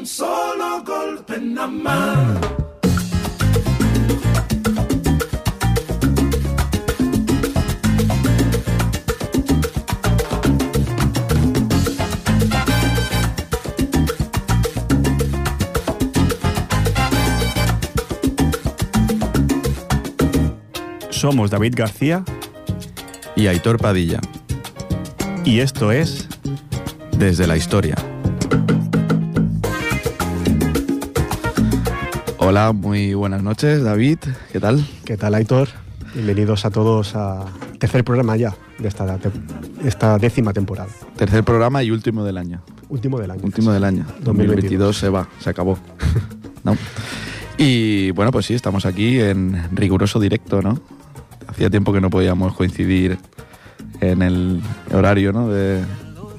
un solo golpe nada más. Somos David García y Aitor Padilla, y esto es desde la historia. Hola, muy buenas noches, David. ¿Qué tal? ¿Qué tal, Aitor? Bienvenidos a todos a tercer programa ya de esta, te- esta décima temporada. Tercer programa y último del año. Último del año. Último del año. 2022 se va, se acabó. ¿No? Y bueno, pues sí, estamos aquí en riguroso directo, ¿no? Hacía tiempo que no podíamos coincidir en el horario, ¿no? De,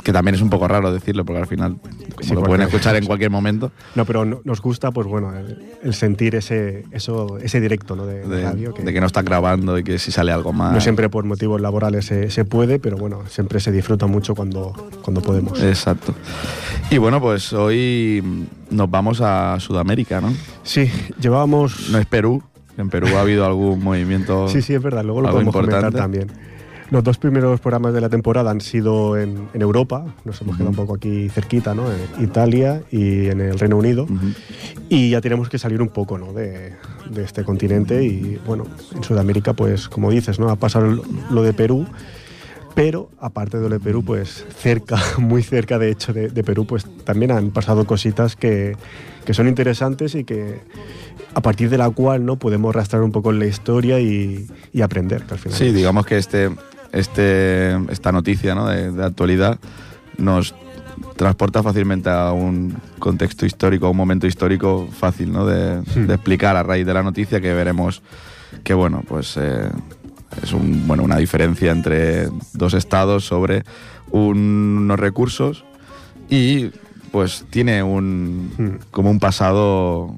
que también es un poco raro decirlo, porque al final Sí, lo pueden escuchar en cualquier momento. No, pero no- nos gusta, pues bueno, el, el sentir ese, eso, ese directo ¿no? de, de De, radio. Que de que no está grabando y que si sale algo más. no siempre por motivos laborales se, se puede, pero bueno, siempre se disfruta mucho cuando, cuando podemos. Exacto. Y bueno, pues hoy nos vamos a Sudamérica, ¿no? Sí, llevábamos... No es Perú. En Perú ha habido algún movimiento. Sí, sí, es verdad, luego lo podemos comentar importante. también. Los dos primeros programas de la temporada han sido en, en Europa, nos hemos quedado un poco aquí cerquita, ¿no? En Italia y en el Reino Unido. Y ya tenemos que salir un poco ¿no? de, de este continente y bueno, en Sudamérica pues como dices, ¿no? ha pasado lo- de Perú, pero aparte de lo de Perú pues cerca, muy cerca de hecho de, de Perú pues también han pasado cositas que, que son interesantes y que a partir de la cual no podemos rastrar un poco en la historia y, y aprender que al final Sí, es- digamos que este, este, esta noticia ¿no? de, de actualidad nos transporta fácilmente a un contexto histórico, a un momento histórico fácil ¿no? de, Hmm. de explicar a raíz de la noticia que veremos que bueno, pues eh, es un, bueno, una diferencia entre dos estados sobre un- unos recursos y pues tiene un Hmm. como un pasado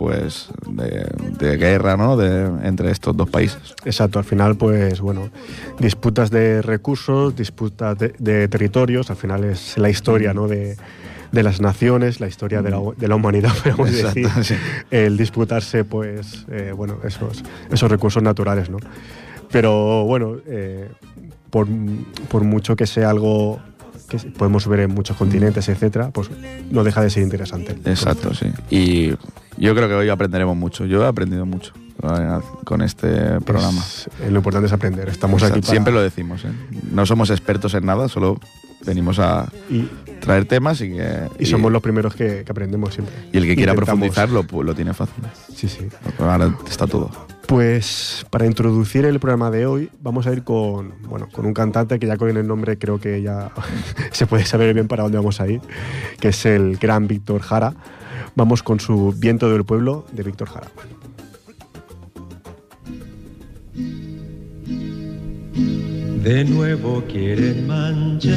pues de, de guerra ¿no? de, entre estos dos países. Exacto, al final, pues bueno, disputas de recursos, disputas de, de territorios, al final es la historia ¿no? de, de las naciones, la historia de la, de la humanidad, podemos Exacto, decir, sí. el disputarse, pues, eh, bueno, esos, esos recursos naturales, ¿no? Pero bueno, eh, por, por mucho que sea algo que podemos ver en muchos continentes, etcétera, pues no deja de ser interesante. Exacto, sí. Y yo creo que hoy aprenderemos mucho. Yo he aprendido mucho con este programa. Es- eh, lo importante es aprender. Estamos Exacto, aquí para- Siempre lo decimos, ¿eh? No somos expertos en nada, solo venimos a y, traer temas y que... y somos los primeros que, que aprendemos siempre. y el que quiera Intentamos- profundizar lo, lo tiene fácil. Sí, sí. Ahora está todo. Pues para introducir el programa de hoy vamos a ir con, bueno, con un cantante que ya con el nombre creo que ya se puede saber bien para dónde vamos a ir, que es el gran Víctor Jara. Vamos con su Viento del Pueblo de Víctor Jara. De nuevo quieren manchar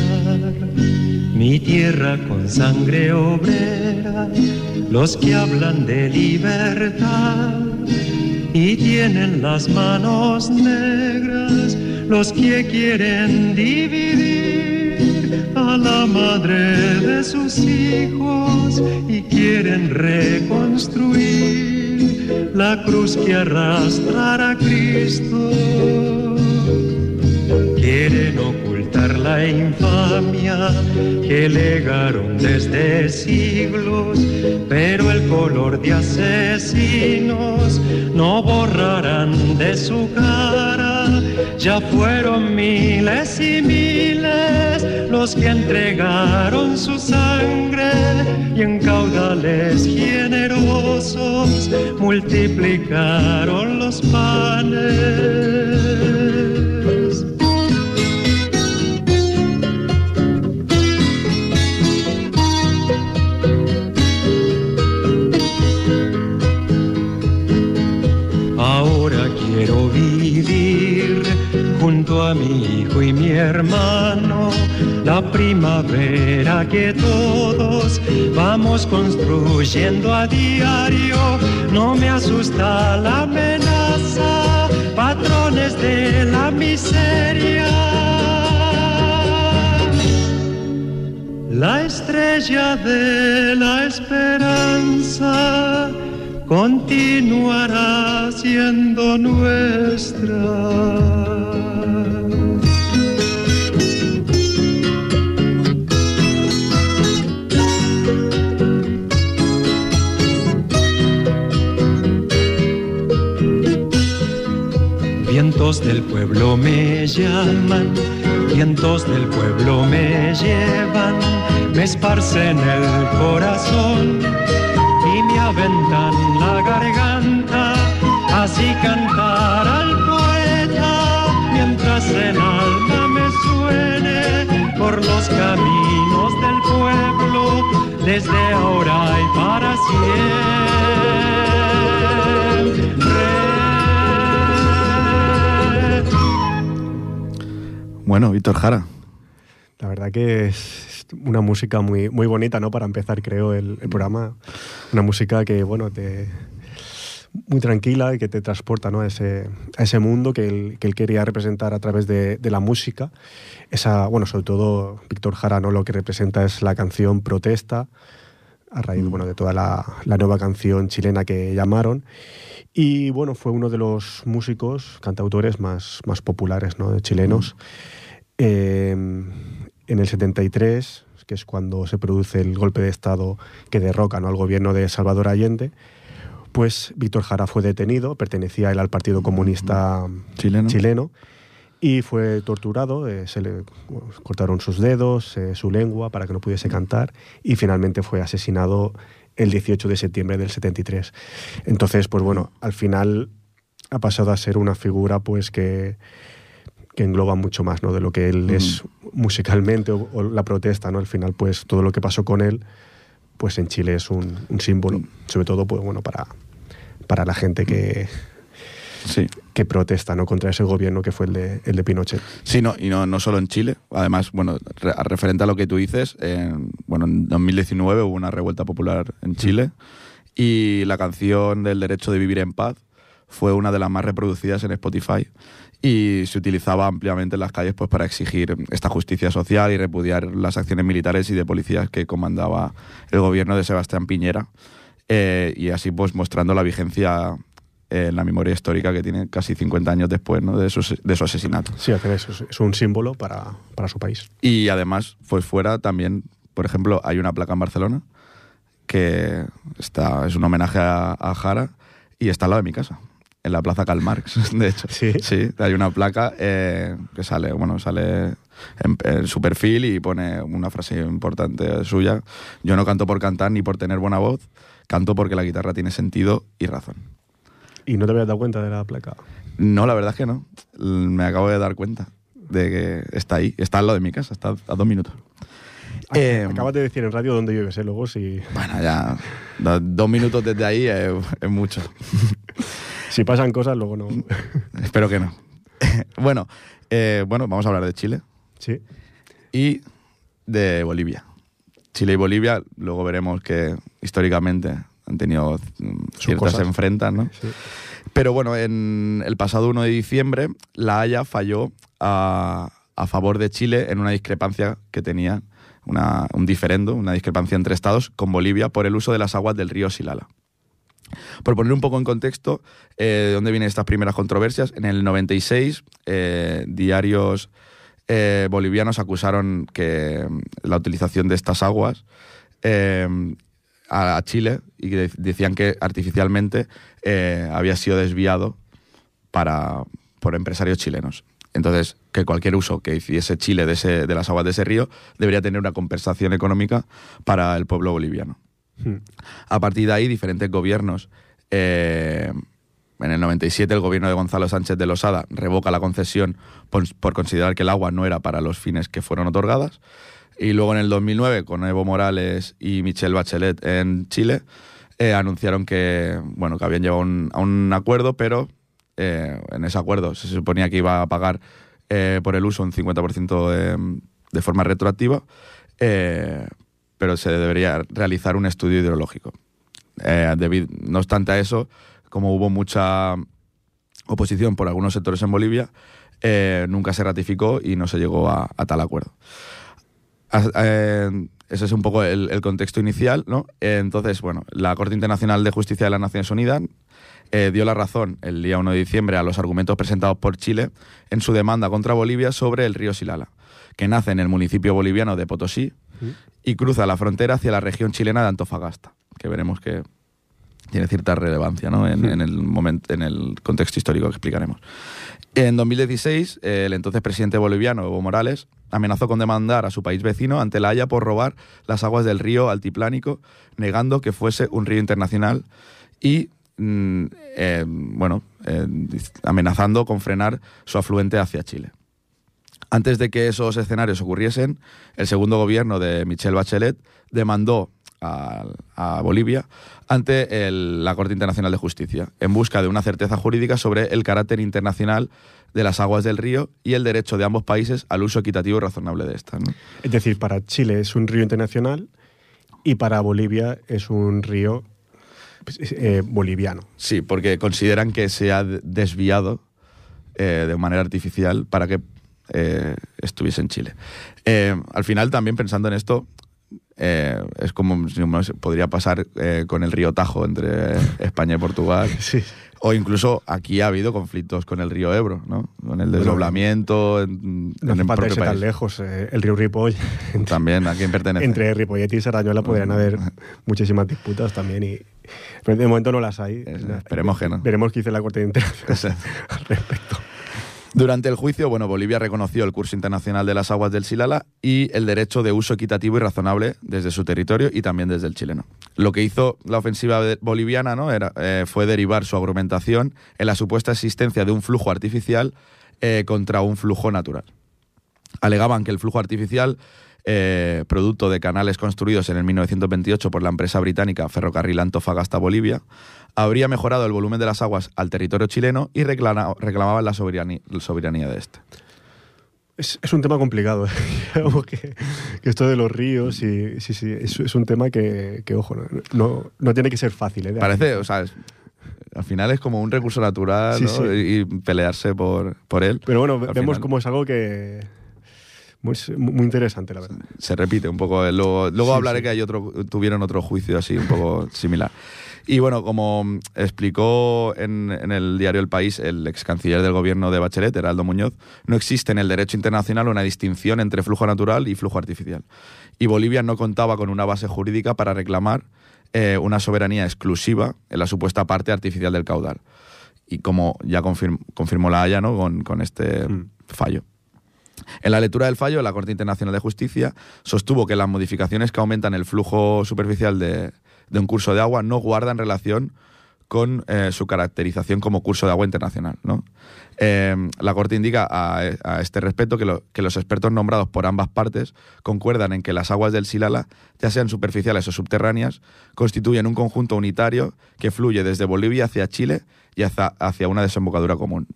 mi tierra con sangre obrera, los que hablan de libertad y tienen las manos negras, los que quieren dividir a la madre de sus hijos y quieren reconstruir la cruz que arrastra a Cristo. Quieren la infamia que legaron desde siglos, pero el color de asesinos no borrarán de su cara. Ya fueron miles y miles los que entregaron su sangre y en caudales generosos multiplicaron los panes. Mi hijo y mi hermano, la primavera que todos vamos construyendo a diario. No me asusta la amenaza, patrones de la la estrella de la esperanza continuará siendo nuestra. Vientos del pueblo me llaman, vientos del pueblo me llevan, me esparcen el corazón aventan la garganta, así cantar al poeta mientras el alma me suene por los caminos del pueblo desde ahora y para siempre. Bueno, Víctor Jara. La verdad que es una música muy, muy bonita, ¿no? Para empezar, creo, el, el programa. Una música que, bueno, te, muy tranquila y que te transporta ¿no? a, ese, a ese mundo que él, que él quería representar a través de, de, la música. Esa, bueno, sobre todo Víctor Jara ¿no? lo que representa es la canción Protesta, a raíz bueno, de toda la, la, nueva canción chilena que llamaron. Y bueno, fue uno de los músicos, cantautores más, más populares ¿no? de chilenos. Eh, en el 73, que es cuando se produce el golpe de Estado que derroca ¿no? al gobierno de Salvador Allende, pues Víctor Jara fue detenido, pertenecía él al Partido Comunista chileno, chileno y fue torturado, eh, se le bueno, cortaron sus dedos, eh, su lengua para que no pudiese cantar y finalmente fue asesinado el 18 de septiembre del 73. Entonces, pues bueno, al final ha pasado a ser una figura pues que, que engloba mucho más ¿no? de lo que él mm. es musicalmente o, o, la protesta, ¿no? Al final, pues todo lo que pasó con él, pues en Chile es un, un símbolo, sobre todo pues bueno para, para la gente que, sí. que protesta ¿no? contra ese gobierno que fue el de, el de Pinochet. Sí, no, y no, no solo en Chile. Además, bueno, re, referente a lo que tú dices, en, bueno, en 2019 hubo una revuelta popular en Chile y la canción del derecho de vivir en paz fue una de las más reproducidas en Spotify y se utilizaba ampliamente en las calles pues, para exigir esta justicia social y repudiar las acciones militares y de policías que comandaba el gobierno de Sebastián Piñera. Eh, y así pues mostrando la vigencia en la memoria histórica que tiene casi 50 años después ¿no? de, su, de su asesinato. Sí, es un símbolo para, para su país. Y además, pues fuera también, por ejemplo, hay una placa en Barcelona que está, es un homenaje a, a Jara y está al lado de mi casa en la Plaza Karl Marx, de hecho. Sí. Sí, hay una placa eh, que sale, bueno, sale en, en, su perfil y pone una frase importante suya. Yo no canto por cantar ni por tener buena voz, canto porque la guitarra tiene sentido y razón. ¿Y no te habías dado cuenta de la placa? No, la verdad es que no. Me acabo de dar cuenta de que está ahí, está al lado de mi casa, está a dos minutos. Eh, Acabas de decir en radio dónde vives, ¿eh? Luego si... Bueno, ya dos, dos minutos desde ahí es, es mucho. si pasan cosas, luego no. Espero que no. bueno, eh, bueno, vamos a hablar de Chile. Sí. Y de Bolivia. Chile y Bolivia, luego veremos que históricamente han tenido ciertas enfrentas, ¿no? Sí. Pero bueno, en el pasado 1 de diciembre, La Haya falló a, a favor de Chile en una discrepancia que tenía, una, un diferendo, una discrepancia entre estados con Bolivia por el uso de las aguas del río Silala. Por poner un poco en contexto eh, de dónde vienen estas primeras controversias, en el 96 eh, diarios eh, bolivianos acusaron que la utilización de estas aguas eh, a, Chile y decían que artificialmente había sido desviado para, por empresarios chilenos. Entonces, que cualquier uso que hiciese Chile de, ese, de las aguas de ese río debería tener una compensación económica para el pueblo boliviano. Hmm. A partir de ahí, diferentes gobiernos. Eh, en el 97, el gobierno de Gonzalo Sánchez de Losada revoca la concesión por, considerar que el agua no era para los fines que fueron otorgadas. Y luego en el 2009, con Evo Morales y Michelle Bachelet en Chile, eh, anunciaron que, bueno, que habían llegado un, a un acuerdo, pero eh, en ese acuerdo se suponía que iba a pagar por el uso un 50% de, de, forma retroactiva, pero se debería realizar un estudio hidrológico. Eh, no obstante a eso, como hubo mucha oposición por algunos sectores en Bolivia, nunca se ratificó y no se llegó a, tal acuerdo. Eh, ese es un poco el, contexto inicial, ¿no? Eh, entonces, bueno, la Corte Internacional de Justicia de las Naciones Unidas eh, dio la razón el día 1 de diciembre a los argumentos presentados por Chile en su demanda contra Bolivia sobre el río Silala, que nace en el municipio boliviano de Potosí y cruza la frontera hacia la región chilena de Antofagasta, que veremos que tiene cierta relevancia ¿no? en, en el momento, en el contexto histórico que explicaremos. En 2016, eh, el entonces presidente boliviano, Evo Morales, amenazó con demandar a su país vecino ante la Haya por robar las aguas del río Altiplánico, negando que fuese un río internacional y, mm, eh, bueno, eh, amenazando con frenar su afluente hacia Chile. Antes de que esos escenarios ocurriesen, el segundo gobierno de Michelle Bachelet demandó a, a Bolivia ante el- la Corte Internacional de Justicia en busca de una certeza jurídica sobre el carácter internacional de las aguas del río y el derecho de ambos países al uso equitativo y razonable de estas. ¿no? Es decir, para Chile es un río internacional y para Bolivia es un río pues, eh, boliviano. Sí, porque consideran que se ha de- desviado eh, de manera artificial para que eh, estuviese en Chile. Eh, al final, también pensando en esto, eh, es como podría pasar con el río Tajo entre España y Portugal. Sí. O incluso aquí ha habido conflictos con el río Ebro, ¿no? Con el desdoblamiento en, No en el propio tan lejos. el río Ripoll, También, ¿a quién pertenece? entre Ripollet y Sarañola podrían haber muchísimas disputas también. Y, pero de momento no las hay. Eh, esperemos que no. Veremos qué dice la Corte Internacional al respecto. Durante el juicio, bueno, Bolivia reconoció el curso internacional de las aguas del Silala y el derecho de uso equitativo y razonable desde su territorio y también desde el chileno. Lo que hizo la ofensiva boliviana ¿no? Era, eh, fue derivar su argumentación en la supuesta existencia de un flujo artificial eh, contra un flujo natural. Alegaban que el flujo artificial, eh, producto de canales construidos en el 1928 por la empresa británica Ferrocarril Antofagasta Bolivia, habría mejorado el volumen de las aguas al territorio chileno y reclama- reclamaban la soberanía, la soberanía de este. Es, es un tema complicado. ¿eh? Que, que esto de los ríos, y, sí, sí, es, es un tema que, que, ojo, no, no, no tiene que ser fácil. ¿eh? Parece, o sea, es- al final es como un recurso natural Sí, ¿no? sí. Y, y pelearse por, por él. Pero bueno, Al vemos final como es algo que. Muy, muy interesante, la verdad. se repite un poco. Luego, luego Sí, hablaré sí. que hay otro, tuvieron otro juicio así un poco similar. Y bueno, como explicó en, en el diario El País el ex canciller del gobierno de Bachelet, Heraldo Muñoz, no existe en el derecho internacional una distinción entre flujo natural y flujo artificial. Y Bolivia no contaba con una base jurídica para reclamar eh, una soberanía exclusiva en la supuesta parte artificial del caudal. Y como ya confirm- confirmó la Haya ¿no? con, con este Mm. fallo. En la lectura del fallo, la Corte Internacional de Justicia sostuvo que las modificaciones que aumentan el flujo superficial de, un curso de agua no guardan relación con eh, su caracterización como curso de agua internacional. Eh, la Corte indica a, este respecto que los expertos nombrados por ambas partes concuerdan en que las aguas del Silala, ya sean superficiales o subterráneas, constituyen un conjunto unitario que fluye desde Bolivia hacia Chile y hacia, hacia una desembocadura común.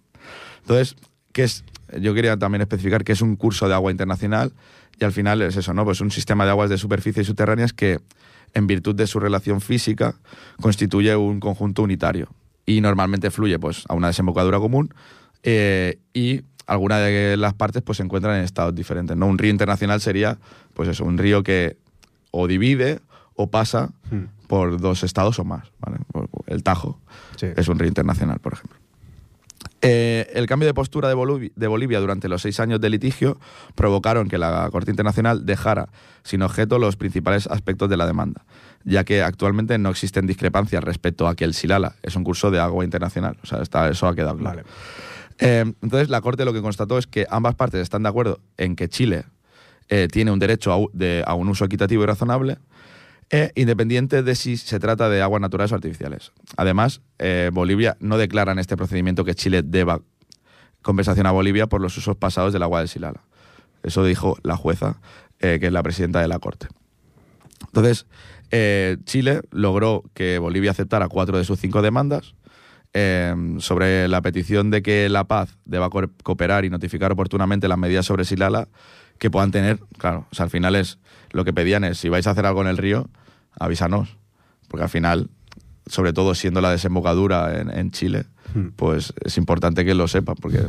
Entonces, ¿qué es? Yo quería también especificar que es un curso de agua internacional y al final es eso, ¿no? Pues un sistema de aguas de superficie y subterráneas que, en virtud de su relación física, constituye un conjunto unitario y normalmente fluye pues a una desembocadura común eh, y algunas de las partes pues se encuentran en estados diferentes, ¿no? Un río internacional sería pues eso, un río que o divide o pasa Mm. por dos estados o más, ¿vale? El Tajo Sí. es un río internacional, por ejemplo. Eh, el cambio de postura de Bolivia, de Bolivia durante los seis años de litigio provocaron que la Corte Internacional dejara sin objeto los principales aspectos de la demanda, ya que actualmente no existen discrepancias respecto a que el Silala es un curso de agua internacional. O sea, está- eso ha quedado claro. Vale. Eh, entonces, la Corte lo que constató es que ambas partes están de acuerdo en que Chile eh, tiene un derecho a, de- a un uso equitativo y razonable, eh, independiente de si se trata de aguas naturales o artificiales. Además, eh, Bolivia no declara en este procedimiento que Chile deba compensación a Bolivia por los usos pasados del agua del Silala. Eso dijo la jueza, eh, que es la presidenta de la Corte. Entonces, eh, Chile logró que Bolivia aceptara cuatro de sus cinco demandas sobre la petición de que La Paz deba co- cooperar y notificar oportunamente las medidas sobre Silala que puedan tener, claro, o sea, al final es, lo que pedían es, si vais a hacer algo en el río, avísanos, porque al final, sobre todo siendo la desembocadura en, en Chile, Mm. pues es importante que lo sepan, porque,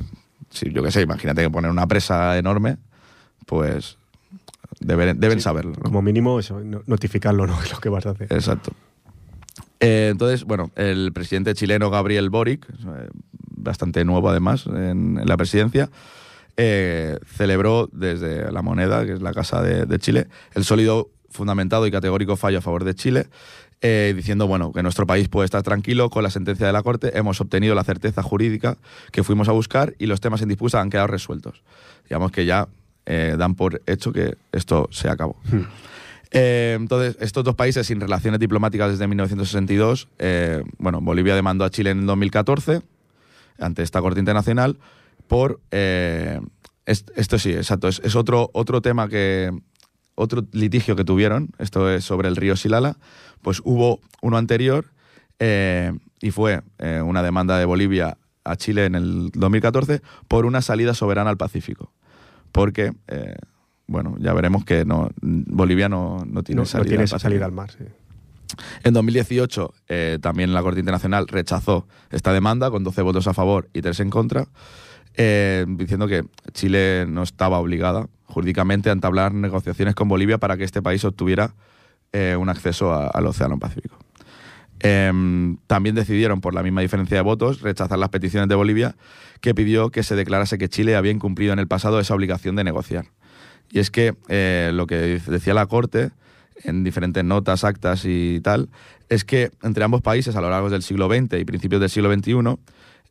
si, yo qué sé, imagínate que poner una presa enorme, pues deben, deben saberlo. ¿no? Como mínimo, eso, no- notificarlo, ¿no? Lo que vas a hacer. Exacto. Eh, entonces, bueno, el presidente chileno Gabriel Boric, eh, bastante nuevo además en, en la presidencia, eh, celebró desde la moneda, que es la casa de, de Chile, el sólido, fundamentado y categórico fallo a favor de Chile, eh, diciendo, bueno, que nuestro país puede estar tranquilo con la sentencia de la Corte, hemos obtenido la certeza jurídica que fuimos a buscar y los temas en disputa han quedado resueltos. Digamos que ya eh, dan por hecho que esto se acabó. Eh, entonces, estos dos países sin relaciones diplomáticas desde 1962, eh, bueno, Bolivia demandó a Chile en el 2014 ante esta Corte Internacional por... eh, est- esto sí, exacto, es, es otro, otro tema que... Otro litigio que tuvieron, esto es sobre el río Silala, pues hubo uno anterior eh, y fue eh, una demanda de Bolivia a Chile en el 2014 por una salida soberana al Pacífico. Porque, eh, bueno, ya veremos que no, Bolivia no, no tiene No, no salida tiene esa salida al mar, sí. En 2018, eh, también la Corte Internacional rechazó esta demanda con 12 votos a favor y 3 en contra, eh, diciendo que Chile no estaba obligada jurídicamente a entablar negociaciones con Bolivia para que este país obtuviera eh, un acceso al Océano Pacífico. Em, también decidieron, por la misma diferencia de votos, rechazar las peticiones de Bolivia, que pidió que se declarase que Chile había incumplido en el pasado esa obligación de negociar. Y es que eh, lo que decía la Corte, en diferentes notas, actas y tal, es que entre ambos países a lo largo del siglo XX y principios del siglo XXI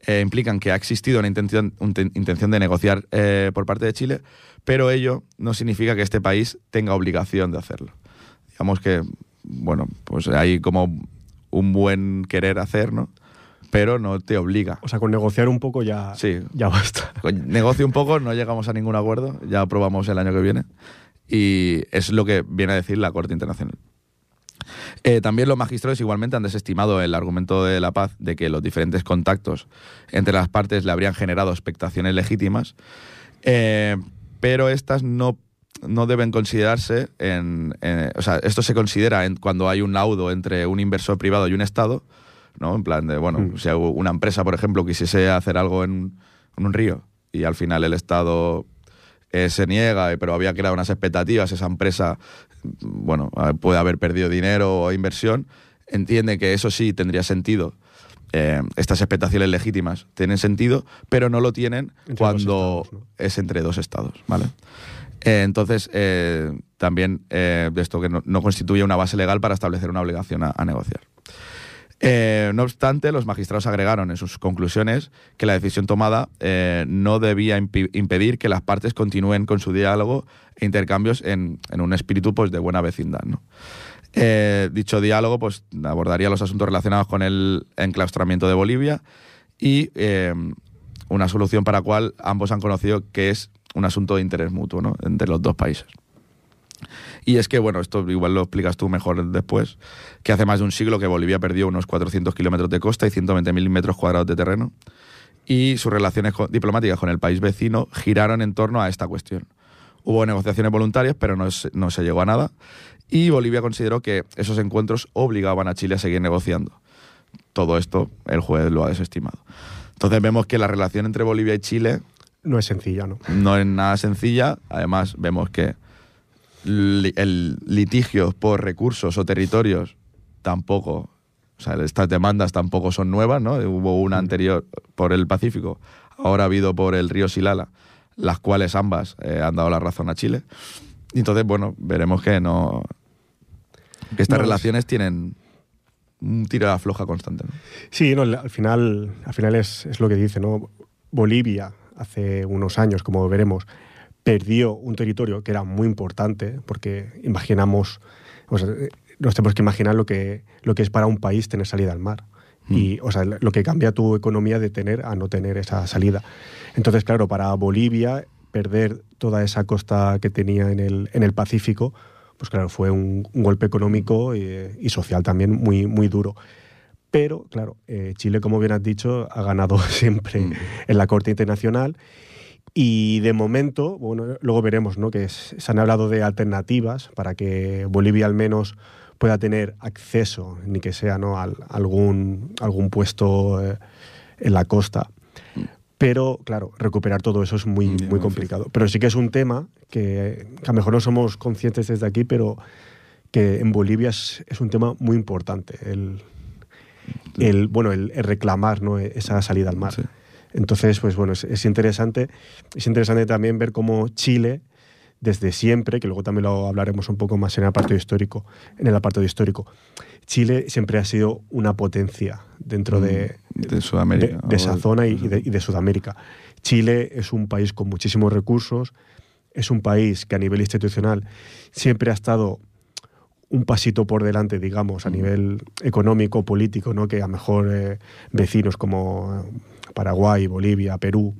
eh, implican que ha existido una intención, una intención de negociar eh, por parte de Chile, pero ello no significa que este país tenga obligación de hacerlo. Digamos que, bueno, pues hay como un buen querer hacer, ¿no? Pero no te obliga. O sea, con negociar un poco ya, Sí. ya basta. Con Negocio un poco, no llegamos a ningún acuerdo, ya aprobamos el año que viene. Y es lo que viene a decir la Corte Internacional. Eh, también los magistrados igualmente han desestimado el argumento de la paz de que los diferentes contactos entre las partes le habrían generado expectaciones legítimas, eh, pero estas no, no deben considerarse en, en- O sea, esto se considera en- cuando hay un laudo entre un inversor privado y un Estado, ¿no? En plan de, bueno, Mm. si una empresa, por ejemplo, quisiese hacer algo en, en un río y al final el Estado eh, se niega, pero había creado unas expectativas, esa empresa, bueno, puede haber perdido dinero o inversión, entiende que eso sí tendría sentido. eh, estas expectaciones legítimas tienen sentido, pero no lo tienen Entre cuando estados, ¿no? es entre dos estados, ¿vale? Eh, entonces, eh, también esto que no, no constituye una base legal para establecer una obligación a- a negociar. Eh, no obstante, los magistrados agregaron en sus conclusiones que la decisión tomada eh, no debía impedir que las partes continúen con su diálogo e intercambios en, un espíritu pues, de buena vecindad. Eh, dicho diálogo pues, abordaría los asuntos relacionados con el enclaustramiento de Bolivia y una solución para la cual ambos han conocido que es un asunto de interés mutuo entre los dos países. Y es que, bueno, esto igual lo explicas tú mejor después, que hace más de un siglo que Bolivia perdió unos 400 kilómetros de costa y 120.000 metros cuadrados de terreno, y sus relaciones diplomáticas con el país vecino giraron en torno a esta cuestión. Hubo negociaciones voluntarias, pero no se, no se llegó a nada, y Bolivia consideró que esos encuentros obligaban a Chile a seguir negociando. Todo esto el juez lo ha desestimado. Entonces vemos que la relación entre Bolivia y Chile No es sencilla, ¿no? no es nada sencilla. Además, vemos que li- el litigio por recursos o territorios tampoco, o sea, estas demandas tampoco son nuevas, ¿no? Hubo una anterior por el Pacífico, ahora ha habido por el río Silala, las cuales ambas eh, han dado la razón a Chile. Y entonces, bueno, veremos que no. que estas No, es- relaciones tienen un tiro a floja constante. ¿no? Sí, no, al final, al final es, es lo que dice, ¿no? Bolivia hace unos años, como veremos, perdió un territorio que era muy importante, porque imaginamos, o sea, eh, nos tenemos que imaginar lo que, lo que es para un país tener salida al mar. Y, o sea, lo que cambia tu economía de tener a no tener esa salida. Entonces, claro, para Bolivia, perder toda esa costa que tenía en el, en el Pacífico, pues claro, fue un, un golpe económico y, y social también muy, muy duro. Pero, claro, eh, Chile, como bien has dicho, ha ganado siempre Mm. en la Corte Internacional. Y de momento, bueno, luego veremos, ¿no? Que es- se han hablado de alternativas para que Bolivia al menos pueda tener acceso, ni que sea, ¿no? Al- algún, algún puesto eh, en la costa. Pero, claro, recuperar todo eso es muy, Muy muy complicado. Pero sí que es un tema que, que a lo mejor no somos conscientes desde aquí, pero que en Bolivia es, es un tema muy importante. El, el, bueno, el, el reclamar ¿no? esa salida al mar. Sí. Entonces, pues bueno, es, es interesante. Es interesante también ver cómo Chile, desde siempre, que luego también lo hablaremos un poco más en el apartado histórico, en el apartado histórico, Chile siempre ha sido una potencia dentro de, de Sudamérica. de, de esa zona y de, y de Sudamérica. Chile es un país con muchísimos recursos, es un país que a nivel institucional siempre ha estado un pasito por delante, digamos, a nivel económico, político, ¿no? que a lo mejor eh, vecinos como Paraguay, Bolivia, Perú,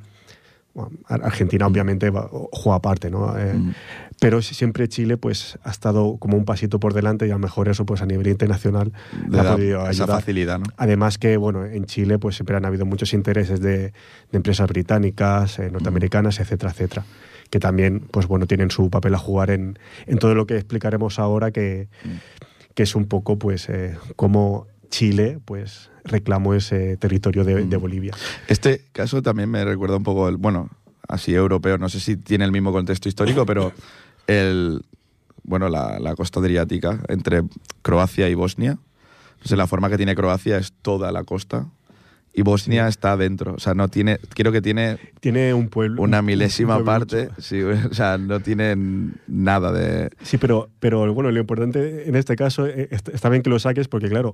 bueno, Argentina obviamente va- juega aparte, ¿no? Eh, Mm. Pero si- siempre Chile pues ha estado como un pasito por delante y a lo mejor eso pues a nivel internacional le ha podido esa facilidad, ¿no? Además que, bueno, en Chile pues siempre han habido muchos intereses de, de empresas británicas, eh, norteamericanas, etcétera, etcétera, que también, pues bueno, tienen su papel a jugar en, en todo lo que explicaremos ahora, que, que es un poco, pues, eh, cómo Chile, pues, reclamó ese territorio de, de Bolivia. Este caso también me recuerda un poco, el, bueno, así europeo, no sé si tiene el mismo contexto histórico, pero el, bueno, la, la costa adriática entre Croacia y Bosnia. Sé, la forma que tiene Croacia es toda la costa y Bosnia está dentro. O sea, no tiene, creo que tiene Tiene un pueblo... una un- milésima un pueblo parte, sí, o sea, no tiene nada de... Sí, pero, pero bueno, lo importante en este caso eh, est- está bien que lo saques porque, claro,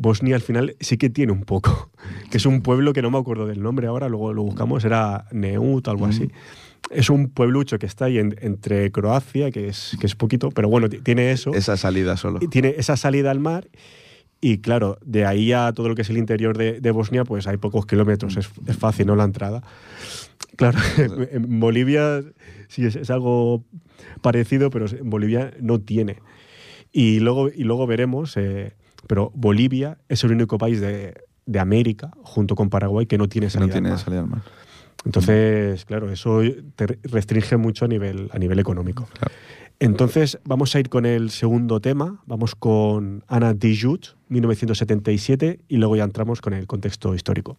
Bosnia al final sí que tiene un poco, que es un pueblo que no me acuerdo del nombre ahora, luego lo buscamos, era Neut, algo así. Es un pueblucho que está ahí en- entre Croacia, que es, que es poquito, pero bueno, ti- tiene eso, Esa salida solo. tiene esa salida al mar. Y claro, de ahí a todo lo que es el interior de, de Bosnia, pues hay pocos kilómetros, es, es fácil, ¿no? La entrada. Claro, en Bolivia sí es, es algo parecido, pero en Bolivia no tiene. Y luego, y luego veremos, eh, pero Bolivia es el único país de, de América, junto con Paraguay, que no tiene salida no tiene al mar. salida al mar. Entonces, claro, eso te restringe mucho a nivel, a nivel económico. Claro. Entonces, vamos a ir con el segundo tema. Vamos con Ana Dijut, 1977, y luego ya entramos con el contexto histórico.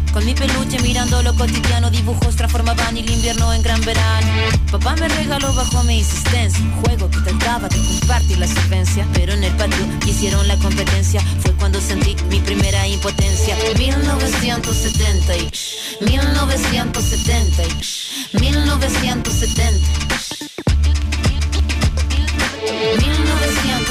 Con mi peluche mirando lo cotidiano, dibujos transformaban el invierno en gran verano. Papá me regaló bajo mi insistencia juego que trataba de compartir la solvencia. Pero en el patio hicieron la competencia, fue cuando sentí mi primera impotencia. 1970 y 1970 y 1970. 1977,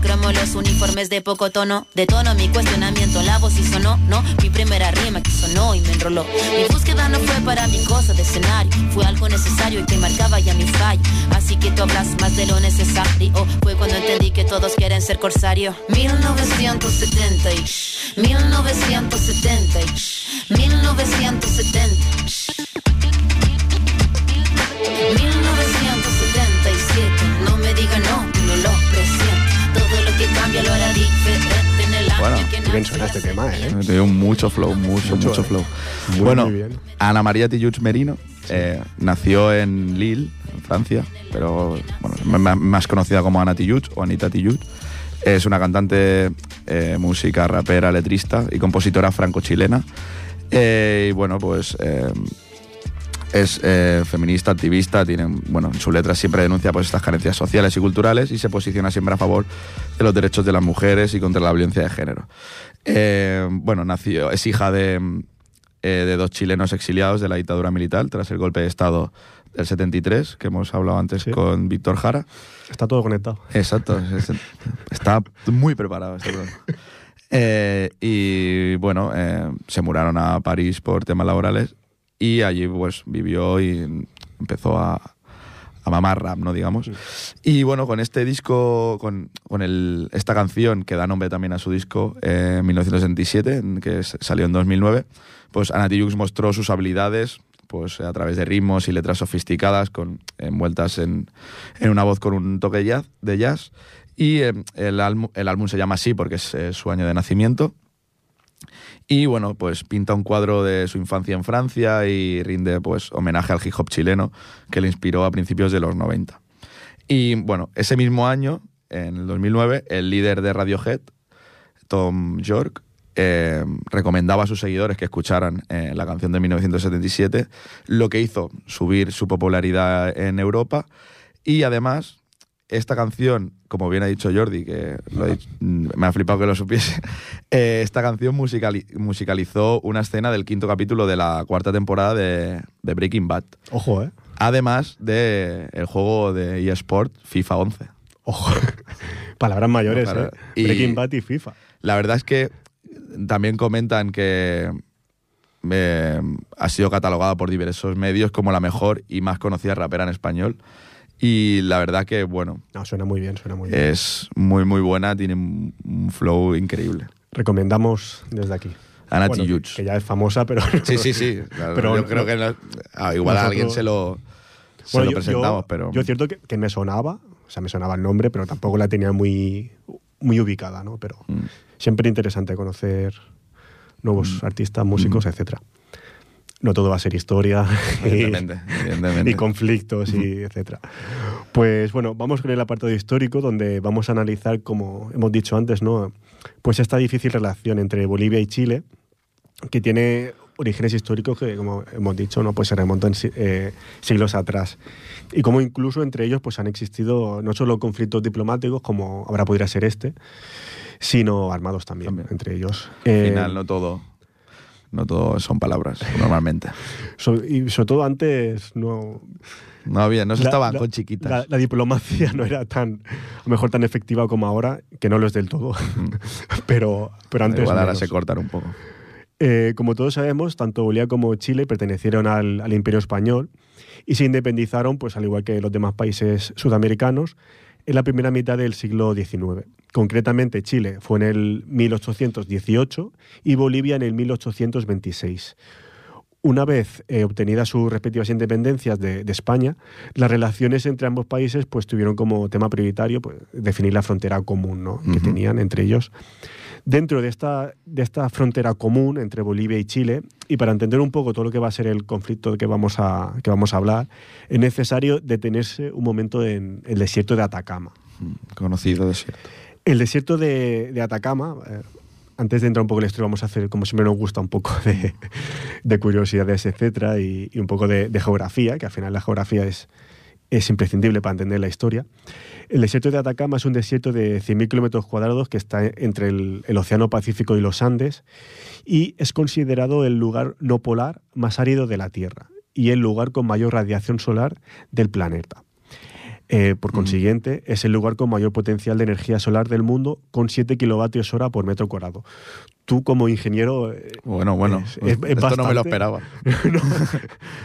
policromos, los uniformes de poco tono. De tono mi cuestionamiento, la voz y sonó, no. Mi primera rima que sonó y me enroló. Mi búsqueda no fue para mi cosa de escenario. Fue algo necesario y que marcaba ya mi fallo. Así que tú hablas más de lo necesario. Fue cuando entendí que todos quieren ser corsario. 1970 y 1970 y 1970 1977 bien suena este tema, ¿eh? Dio mucho flow, mucho, mucho, Mucho, eh. flow. Muy, bueno, muy bien. Ana María Tilluch Merino eh, nació en Lille, en Francia, pero bueno, más conocida como Ana Tilluch o Anita Tilluch. Es una cantante, eh, música, rapera, letrista y compositora franco-chilena. Eh, y bueno, pues eh, es eh, feminista, activista, tiene, bueno, en su letra siempre denuncia pues, estas carencias sociales y culturales y se posiciona siempre a favor de los derechos de las mujeres y contra la violencia de género. Eh, bueno, nació, es hija de, eh, de dos chilenos exiliados de la dictadura militar tras el golpe de Estado del 73, que hemos hablado antes Sí. con Víctor Jara. Está todo conectado. Exacto, es- es- está muy preparado este programa. Eh, y bueno, eh, se mudaron a París por temas laborales y allí pues vivió y empezó a, a mamar rap, ¿no? Digamos. Y bueno, con este disco, con, con el, esta canción que da nombre también a su disco eh, en 1967, en que s- salió en 2009, pues Ana Tijoux mostró sus habilidades pues a través de ritmos y letras sofisticadas con envueltas en, en una voz con un toque jazz, de jazz y eh, el, álbum, el álbum se llama así porque es eh, su año de nacimiento y bueno, pues pinta un cuadro de su infancia en Francia y rinde pues homenaje al hip hop chileno que le inspiró a principios de los 90. Y bueno, ese mismo año, en el 2009, el líder de Radiohead, Tom York, eh, recomendaba a sus seguidores que escucharan eh, la canción de 1977, lo que hizo subir su popularidad en Europa y además esta canción, como bien ha dicho Jordi, que lo he dicho- mm, me ha flipado que lo supiese, eh, esta canción musicali- musicalizó una escena del quinto capítulo de la cuarta temporada de, de Breaking Bad, Ojo, ¿eh? además del el juego de eSport FIFA 11. Ojo. Palabras mayores, ¿eh? y- Breaking Bad y FIFA. La verdad es que también comentan que eh, ha sido catalogada por diversos medios como la mejor y más conocida rapera en español. Y la verdad que, bueno, No, suena muy bien, suena muy bien. es muy, muy buena, tiene un flow increíble. Recomendamos desde aquí. Ana Bueno, que, ya es famosa, pero... Sí, sí, sí. Claro, Pero yo creo que no- ah, igual a alguien se lo, se Bueno, lo yo- presentamos, yo, pero... Yo es cierto que, que me sonaba, o sea, me sonaba el nombre, pero tampoco la tenía muy, muy ubicada, ¿no? Pero Mm. siempre interesante conocer nuevos artistas, músicos, etcétera. No todo va a ser historia y, Evidentemente, y conflictos y etcétera. Pues bueno, vamos con el apartado histórico donde vamos a analizar, como hemos dicho antes, ¿no? Pues esta difícil relación entre Bolivia y Chile, que tiene orígenes históricos que, como hemos dicho, no pues se remontan eh, siglos atrás. Y como incluso entre ellos pues han existido no solo conflictos diplomáticos, como ahora podría ser este, sino armados también, También. entre ellos. Al Eh, final no todo, no todo son palabras, normalmente. so- y sobre todo antes no, No había, no se la- estaban la- con chiquitas. La, la diplomacia no era tan, a lo mejor tan efectiva como ahora, que no lo es del todo. pero, pero antes. Igual ahora menos. se cortan un poco. Eh, como todos sabemos, tanto Bolivia como Chile pertenecieron al, al Imperio Español y se independizaron, pues al igual que los demás países sudamericanos, en la primera mitad del siglo XIX. Concretamente, Chile fue en el 1818 y Bolivia en el 1826. Una vez eh, obtenidas sus respectivas independencias de, de España, las relaciones entre ambos países pues, tuvieron como tema prioritario pues, definir la frontera común ¿no? que tenían entre ellos. Dentro de esta, de esta frontera común entre Bolivia y Chile, y para entender un poco todo lo que va a ser el conflicto que vamos a, que vamos a hablar, es necesario detenerse un momento en el desierto de Atacama. Conocido desierto. El desierto de, de Atacama, eh, antes de entrar un poco en la historia, vamos a hacer, como siempre nos gusta, un poco de, de curiosidades, etcétera, y, un poco de, geografía, que al final la geografía es, es imprescindible para entender la historia. El desierto de Atacama es un desierto de 100.000 kilómetros cuadrados que está entre el Océano Pacífico y los Andes y es considerado el lugar no polar más árido de la Tierra. y el lugar con mayor radiación solar del planeta. Eh, por consiguiente, es el lugar con mayor potencial de energía solar del mundo, con 7 kilovatios hora por metro cuadrado. Tú, como ingeniero. eh, Bueno, bueno, es- es- es esto no me lo esperaba. no,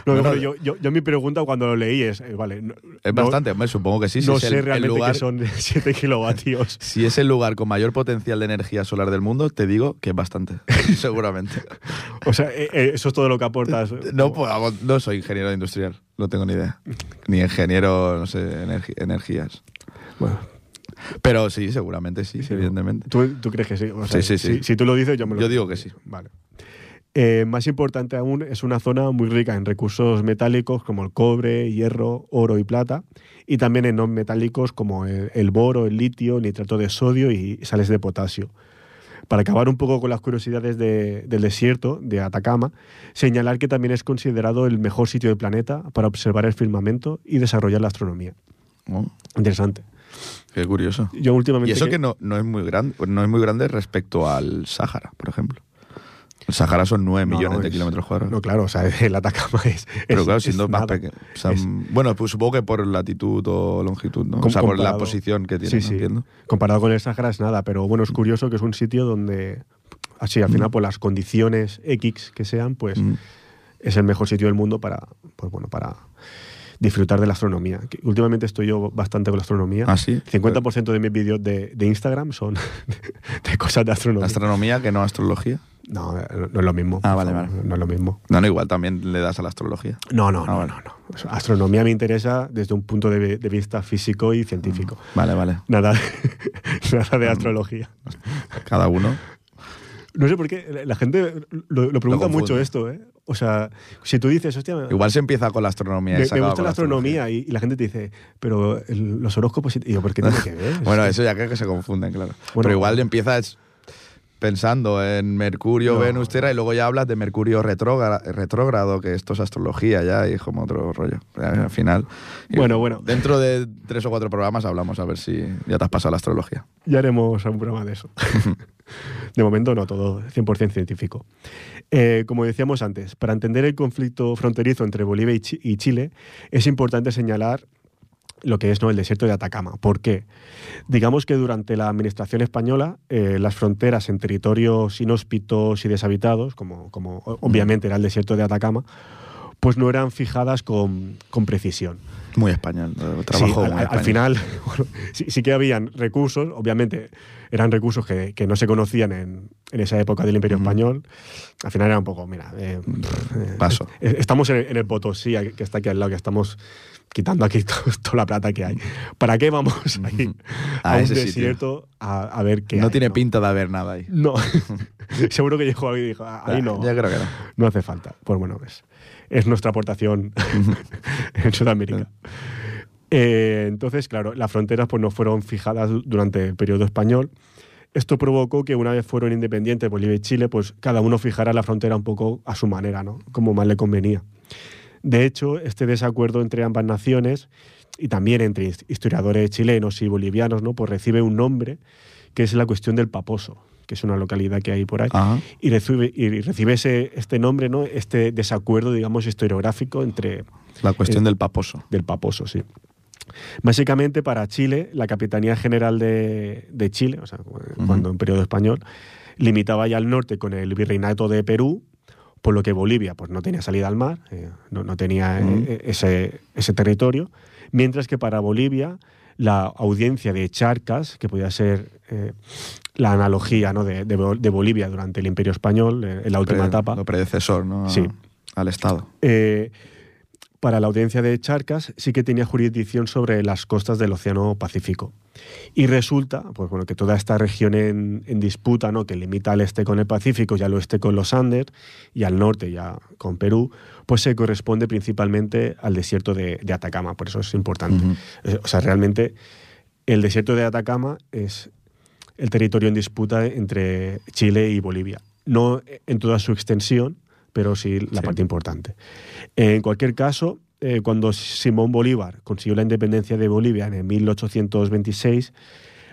Bueno, pero yo, yo, yo mi pregunta cuando lo leí es: eh, vale, no, Es bastante, hombre, supongo que sí. si no es el- sé el realmente lugar- que son 7 kilovatios. Si es el lugar con mayor potencial de energía solar del mundo, te digo que es bastante, seguramente. O sea, eh, eso es todo lo que aportas. No, pues, no soy ingeniero industrial, no tengo ni idea. Ni ingeniero, no sé, energías. Bueno, Pero sí, seguramente sí, evidentemente. ¿tú, tú crees que sí? O sea, Sí, sí, sí. Si, si tú lo dices, yo me lo Yo digo que sí. Vale. Eh, más importante aún, es una zona muy rica en recursos metálicos como el cobre, hierro, oro y plata, y también en no metálicos como el, el boro, el litio, nitrato de sodio y sales de potasio. Para acabar un poco con las curiosidades de- del desierto de Atacama, señalar que también es considerado el mejor sitio del planeta para observar el firmamento y desarrollar la astronomía. Oh, Interesante. Qué curioso. Yo últimamente Y eso que- que no, no es muy grande, no es muy grande respecto al Sáhara, por ejemplo. El Sáhara son 9 No, millones de kilómetros cuadrados. No, claro, o sea, el Atacama es. Pero claro, es siendo más pequeño. O sea, Es- bueno, pues supongo que por latitud o longitud, ¿no? Com- o sea, por la posición que tiene, Sí, sí. entiendo. Comparado con el Sahara es nada, pero bueno, es curioso que es un sitio donde, así al final, por las condiciones X que sean, pues Mm. es el mejor sitio del mundo para, pues bueno, para disfrutar de la astronomía. Que últimamente estoy yo bastante con la astronomía. ¿Ah, sí? 50% de mis vídeos de, de Instagram son de cosas de astronomía. Astronomía que no astrología. no, no no es lo mismo. Ah, vale, vale. No es lo mismo. No, no, igual también le das a la astrología. No, no, Ah, no, vale. no, no. Astronomía me interesa desde un punto de, de vista físico y científico. Vale, vale. Nada, nada Mm. de astrología. Cada uno. No sé por qué la gente lo, lo pregunta mucho esto, ¿eh? O sea, si tú dices, hostia, Igual se empieza con la astronomía. me gusta la astronomía y, y la gente te dice, pero el- los horóscopos, y yo, ¿por qué tiene que ver? Bueno, Es eso ya creo que se confunden, claro. Bueno, Pero igual empiezas pensando en Mercurio, No. Venus, Tierra, y luego ya hablas de Mercurio retrógra- retrógrado, que esto es astrología ya, y es como otro rollo. Al final. Bueno, bueno. Dentro de tres o cuatro programas hablamos a ver si ya te has pasado la astrología. Ya haremos un programa de eso. de momento no, todo 100% científico. Eh, como decíamos antes, para entender el conflicto fronterizo entre Bolivia y, Chi- y Chile, es importante señalar lo que es ¿no? el desierto de Atacama. ¿Por qué? Digamos que durante la administración española, eh, las fronteras en territorios inhóspitos y deshabitados, como, como obviamente era el desierto de Atacama, pues no eran fijadas con, con precisión. Muy español. eh, Sí, Trabajo al, muy al- al español. final bueno, sí, sí que habían recursos, obviamente eran recursos que, que no se conocían en, en esa época del Imperio Ujú. Español. Al final era un poco, mira, eh, eh, Paso. eh, estamos en, en el Potosí, que está aquí al lado, que estamos quitando aquí to- toda la plata que hay. ¿Para qué vamos a ir A a, un desierto a, a ver qué No hay, tiene pinta de haber nada ahí. No, seguro que llegó alguien y dijo, "Ah, ahí no, Ya creo que no. no hace falta. Pues bueno, es, es nuestra aportación en Sudamérica. Eh, entonces, claro, las fronteras pues, no fueron fijadas du- durante el periodo español. Esto provocó que una vez fueron independientes Bolivia y Chile, pues cada uno fijara la frontera un poco a su manera, ¿no? Como más le convenía. De hecho, este desacuerdo entre ambas naciones y también entre his- historiadores chilenos y bolivianos, ¿no? Pues recibe un nombre que es la cuestión del Paposo, que es una localidad que hay por ahí Ajá. y recibe, y recibe ese, este nombre, ¿no? este desacuerdo, digamos, historiográfico entre La cuestión Eh, del paposo. del Paposo, sí. Básicamente, para Chile, la Capitanía General de, de Chile, o sea, cuando en periodo español, limitaba ya al norte con el Virreinato de Perú, por lo que Bolivia pues, no tenía salida al mar, eh, no, no tenía eh, ese, ese territorio, mientras que para Bolivia la audiencia de Charcas, que podía ser eh, la analogía ¿no? de, de Bol- de Bolivia durante el Imperio Español, eh, en la última Pre- etapa, Lo predecesor, ¿no? Sí. Al Estado. eh, para la audiencia de Charcas sí que tenía jurisdicción sobre las costas del Océano Pacífico. Y resulta pues, bueno, que toda esta región en, en disputa, ¿no? que limita al este con el Pacífico y al oeste con los Andes y al norte ya con Perú, pues se corresponde principalmente al desierto de, de Atacama. Por eso es importante. Eh, O sea, realmente el desierto de Atacama es el territorio en disputa entre Chile y Bolivia. No en toda su extensión, pero sí la Sí. parte importante. En cualquier caso, eh, cuando Simón Bolívar consiguió la independencia de Bolivia en 1826,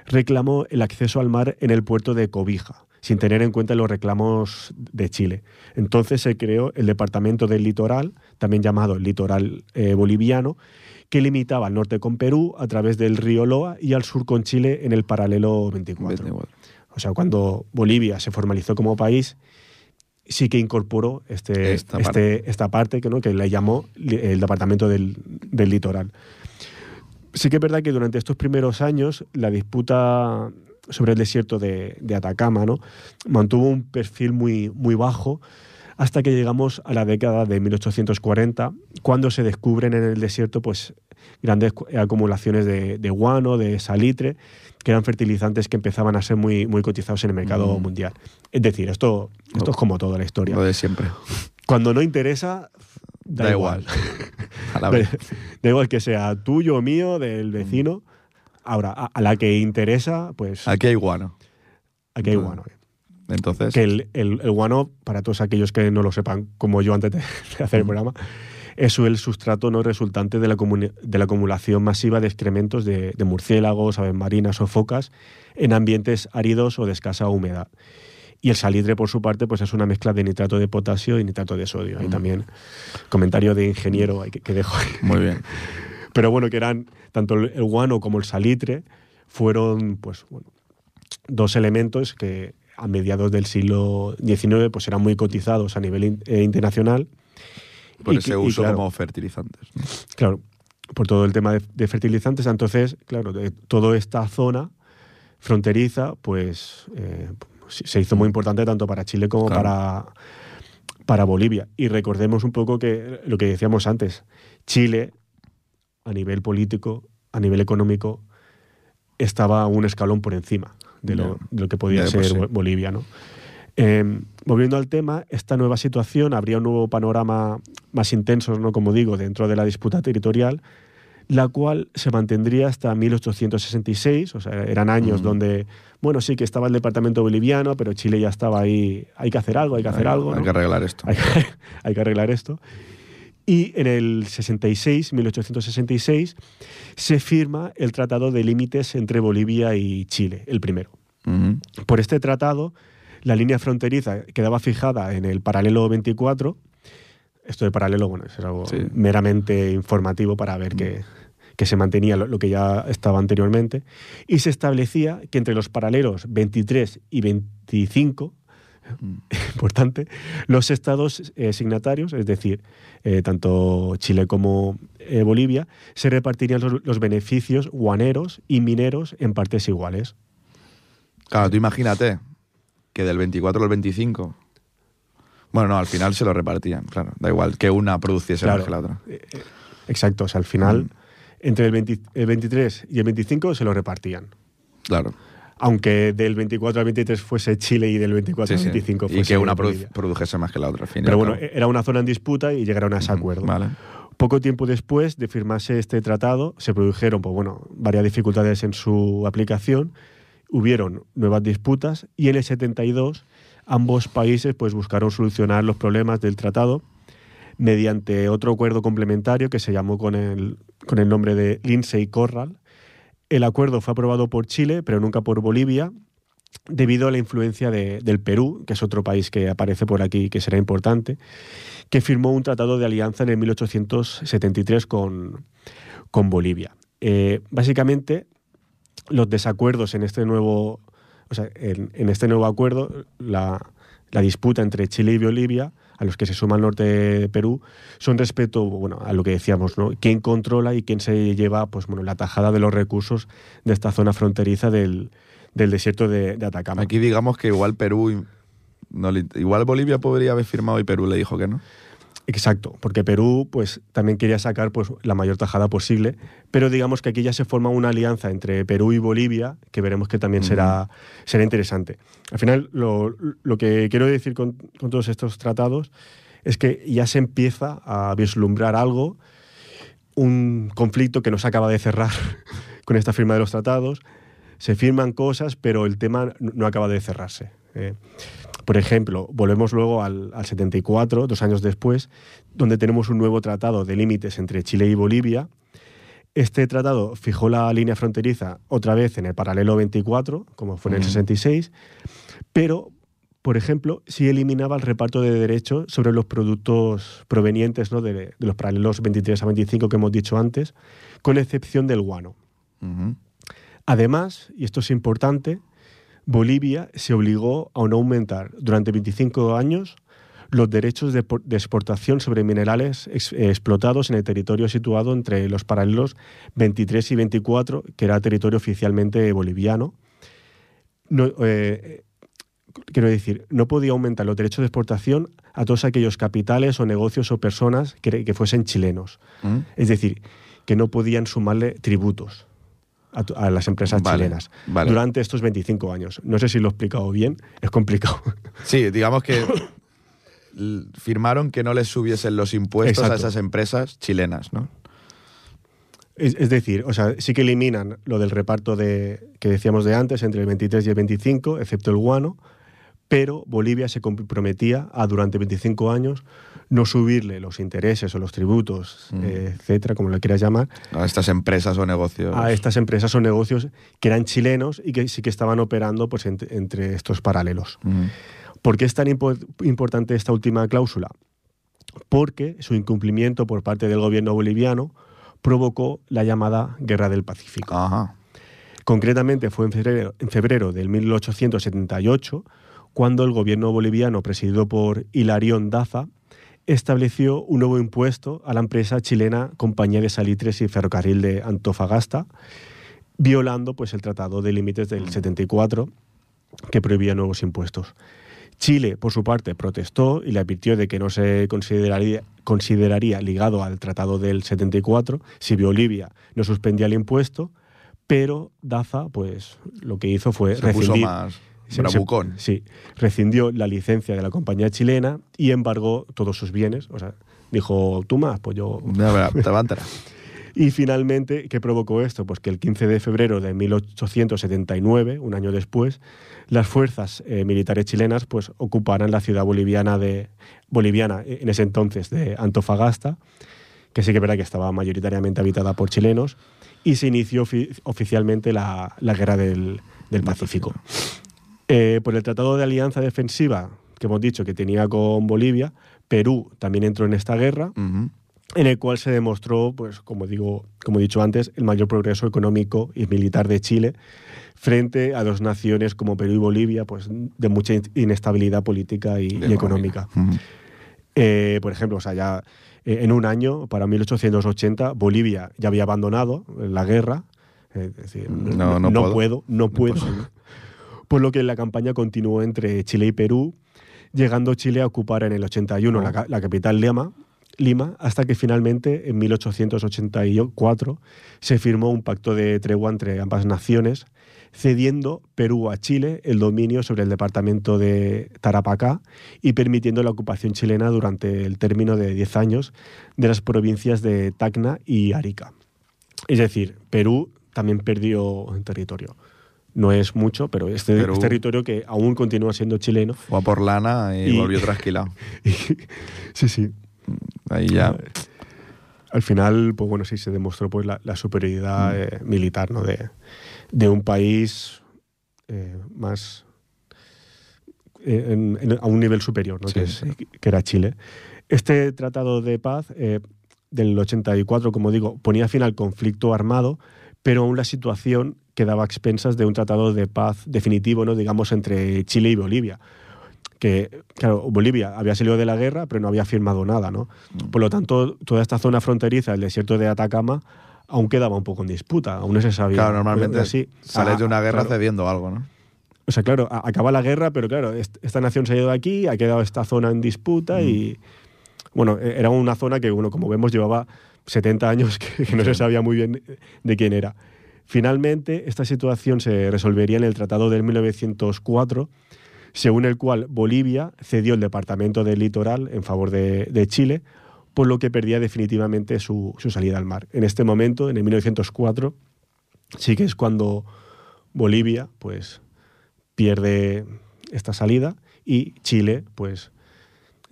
reclamó el acceso al mar en el puerto de Cobija, sin tener en cuenta los reclamos de Chile. Entonces se creó el Departamento del Litoral, también llamado el Litoral eh, Boliviano, que limitaba al norte con Perú a través del río Loa y al sur con Chile en el paralelo 24. 24. O sea, cuando Bolivia se formalizó como país, sí que incorporó este, Esta este- parte. esta parte que, ¿no? que le llamó el Departamento del, del Litoral. Sí que es verdad que durante estos primeros años la disputa sobre el desierto de, de Atacama ¿no? mantuvo un perfil muy, muy bajo hasta que llegamos a la década de 1840, cuando se descubren en el desierto pues, grandes cu- acumulaciones de, de guano, de salitre, que eran fertilizantes que empezaban a ser muy, muy cotizados en el mercado Mm. mundial. Es decir, esto, esto es como toda la historia. Lo de siempre. Cuando no interesa, da, Da igual. igual. A la Da, vez. da igual que sea tuyo o mío, del vecino. Ahora, a, a la que interesa, pues Aquí hay guano. aquí hay no. guano. Entonces, Que el, el- el guano, para todos aquellos que no lo sepan, como yo antes de, de hacer el programa, es el sustrato no resultante de la, de la acumulación masiva de excrementos de, de murciélagos, aves marinas o focas en ambientes áridos o de escasa humedad. Y el salitre, por su parte, pues es una mezcla de nitrato de potasio y nitrato de sodio. Ahí también, comentario de ingeniero que, que dejo. ahí. muy bien. Pero bueno, que eran tanto el, guano como el salitre fueron pues bueno, dos elementos que a mediados del siglo XIX pues eran muy cotizados a nivel in- eh, internacional. Por Y ese que- y uso claro, como fertilizantes. ¿no? Claro, por todo el tema de, de fertilizantes. Entonces, claro, de toda esta zona fronteriza, pues eh, se se hizo muy importante tanto para Chile como Claro. para, para Bolivia. Y recordemos un poco que lo que decíamos antes, Chile, a nivel político, a nivel económico, estaba un escalón por encima de lo, de lo que podía ser sí. Bolivia. ¿no? Eh, volviendo al tema, esta nueva situación habría un nuevo panorama más intenso, ¿no? como digo, dentro de la disputa territorial, la cual se mantendría hasta 1866, o sea, eran años donde, bueno, sí que estaba el departamento boliviano, pero Chile ya estaba ahí, hay que hacer algo, hay que hacer algo. Hay ¿no? que arreglar esto. hay, que, hay que arreglar esto. Y en el 66, 1866, se firma el Tratado de Límites entre Bolivia y Chile, el primero. Por este tratado, la línea fronteriza quedaba fijada en el paralelo 24. Esto de paralelo, bueno, es algo Sí. meramente informativo para ver que, que se mantenía lo, lo que ya estaba anteriormente. Y se establecía que entre los paralelos 23 y 25, importante, los estados eh, signatarios, es decir, eh, tanto Chile como eh, Bolivia, se repartirían los, los beneficios guaneros y mineros en partes iguales. Claro, tú imagínate que del 24 al 25. Bueno, no, al final se lo repartían, claro. Da igual que una produciese Claro. más que la otra. Exacto, o sea, al final, Mm. entre el, 20 el 23 y el 25 se lo repartían. Claro. Aunque del 24 al 23 fuese Chile y del 24 Sí, al sí. 25 Y fuese que una produ- produjese más que la otra, al fin y Pero bueno, era una zona en disputa y llegaron a ese acuerdo. Vale. Poco tiempo después de firmarse este tratado, se produjeron pues, bueno, varias dificultades en su aplicación, hubieron nuevas disputas y en el 72 ambos países pues, buscaron solucionar los problemas del tratado mediante otro acuerdo complementario que se llamó con el, con el nombre de Lindsey Corral. El acuerdo fue aprobado por Chile, pero nunca por Bolivia, debido a la influencia de- del Perú, que es otro país que aparece por aquí que será importante, que firmó un tratado de alianza en el 1873 con, con Bolivia. Eh, básicamente, los desacuerdos en este nuevo, o sea, en, en este nuevo acuerdo, la, la disputa entre Chile y Bolivia, a los que se suma el norte de Perú, son respecto bueno, a lo que decíamos, ¿no? quién controla y quién se lleva pues, bueno, la tajada de los recursos de esta zona fronteriza del, del desierto de, Atacama. Aquí digamos que igual Perú. igual Bolivia podría haber firmado y Perú le dijo que no. Exacto, porque Perú pues también quería sacar pues la mayor tajada posible, pero digamos que aquí ya se forma una alianza entre Perú y Bolivia que veremos que también será, será interesante. Al final, lo, lo que quiero decir con, con todos estos tratados es que ya se empieza a vislumbrar algo, un conflicto que no se acaba de cerrar con esta firma de los tratados, se firman cosas, pero el tema no no acaba de cerrarse. Eh, por ejemplo, volvemos luego al, al 74, dos años después, donde tenemos un nuevo tratado de límites entre Chile y Bolivia, Este tratado fijó la línea fronteriza otra vez en el paralelo 24, como fue en el Mm. 66, pero, por ejemplo, sí eliminaba el reparto de derechos sobre los productos provenientes ¿no? de, de los paralelos 23 a 25 que hemos dicho antes, con excepción del guano. Además, y esto es importante, Bolivia se obligó a no aumentar durante 25 años los derechos de, por- de exportación sobre minerales ex- explotados en el territorio situado entre los paralelos 23 y 24, que era territorio oficialmente boliviano. No, eh, quiero decir, no podía aumentar los derechos de exportación a todos aquellos capitales o negocios o personas que, que fuesen chilenos. Mm. Es decir, que no podían sumarle tributos a, las empresas Vale, chilenas vale. durante estos 25 años. No sé si lo he explicado bien, es complicado. Sí, digamos que firmaron que no les subiesen los impuestos a esas empresas chilenas, ¿no? Es, es decir, o sea, sí que eliminan lo del reparto de, que decíamos de antes, entre el 23 y el 25, excepto el guano, pero Bolivia se comprometía a, durante 25 años, no subirle los intereses o los tributos, Mm. etcétera, como lo quieras llamar, A estas empresas o negocios. a estas empresas o negocios que eran chilenos y que sí que estaban operando pues, ent- entre estos paralelos. Mm. ¿Por qué es tan impo- importante esta última cláusula? Porque su incumplimiento por parte del gobierno boliviano provocó la llamada Guerra del Pacífico. Ajá. Concretamente fue en febrero, en febrero del 1878 cuando el gobierno boliviano, presidido por Hilarión Daza, estableció un nuevo impuesto a la empresa chilena Compañía de Salitres y Ferrocarril de Antofagasta, violando pues, el Tratado de Límites del 74 que prohibía nuevos impuestos. Chile, por su parte, protestó y le advirtió de que no se consideraría, consideraría ligado al Tratado del 74 si Bolivia no suspendía el impuesto, pero Daza, pues, lo que hizo fue rescindir- más bravucón. se- sí, rescindió la licencia de la compañía chilena y embargó todos sus bienes. O sea, dijo, tú más, pues yo te enterar. y finalmente, ¿qué provocó esto? Pues que el 15 de febrero de 1879, un año después, las fuerzas eh, militares chilenas pues, ocuparan la ciudad boliviana, de, boliviana eh, en ese entonces de Antofagasta, que sí que es verdad que estaba mayoritariamente habitada por chilenos, y se inició ofi- oficialmente la, la Guerra del, del Pacífico. Eh, por el Tratado de Alianza Defensiva que hemos dicho que tenía con Bolivia, Perú también entró en esta guerra en el cual se demostró, pues, como digo, como he dicho antes, el mayor progreso económico y militar de Chile frente a dos naciones como Perú y Bolivia, pues, de mucha in- inestabilidad política y, económica. Eh, por ejemplo, o sea, ya eh, en un año, para 1880, Bolivia ya había abandonado la guerra. Es decir, No, no puedo. puedo, no puedo. Por lo que la campaña continuó entre Chile y Perú, llegando Chile a ocupar en el 81 la, Oh. la capital Lima, Lima, hasta que finalmente en 1884 se firmó un pacto de tregua entre ambas naciones, cediendo Perú a Chile el dominio sobre el departamento de Tarapacá y permitiendo la ocupación chilena durante el término de 10 años de las provincias de Tacna y Arica. Es decir, Perú también perdió territorio. No es mucho, pero este Perú- es territorio que aún continúa siendo chileno. Fue a por lana y, Y- volvió trasquilado. sí, sí. Ahí ya. Al final, pues bueno, sí se demostró pues la, la superioridad Mm. eh, militar ¿no? de, de un país eh, más eh, en- en- a un nivel superior, ¿no? Sí, que, es- sí. que era Chile. Este tratado de paz eh, del 84, como digo, ponía fin al conflicto armado, pero aún la situación quedaba a expensas de un tratado de paz definitivo, ¿no? digamos, entre Chile y Bolivia. Que, claro, Bolivia había salido de la guerra, pero no había firmado nada, ¿no? Mm. Por lo tanto, toda esta zona fronteriza, el desierto de Atacama, aún quedaba un poco en disputa, aún no se sabía. Claro, normalmente así, sales de una guerra claro. cediendo algo, ¿no? O sea, claro, a- acaba la guerra, pero claro, est- esta nación se ha ido de aquí, ha quedado esta zona en disputa y, bueno, e- era una zona que, bueno, como vemos, llevaba 70 años que, que no se sabía muy bien de quién era. Finalmente, esta situación se resolvería en el Tratado del 1904, según el cual Bolivia cedió el departamento del litoral en favor de, de Chile, por lo que perdía definitivamente su, su salida al mar. En este momento, en el 1904, sí que es cuando Bolivia, pues, pierde esta salida y Chile, pues,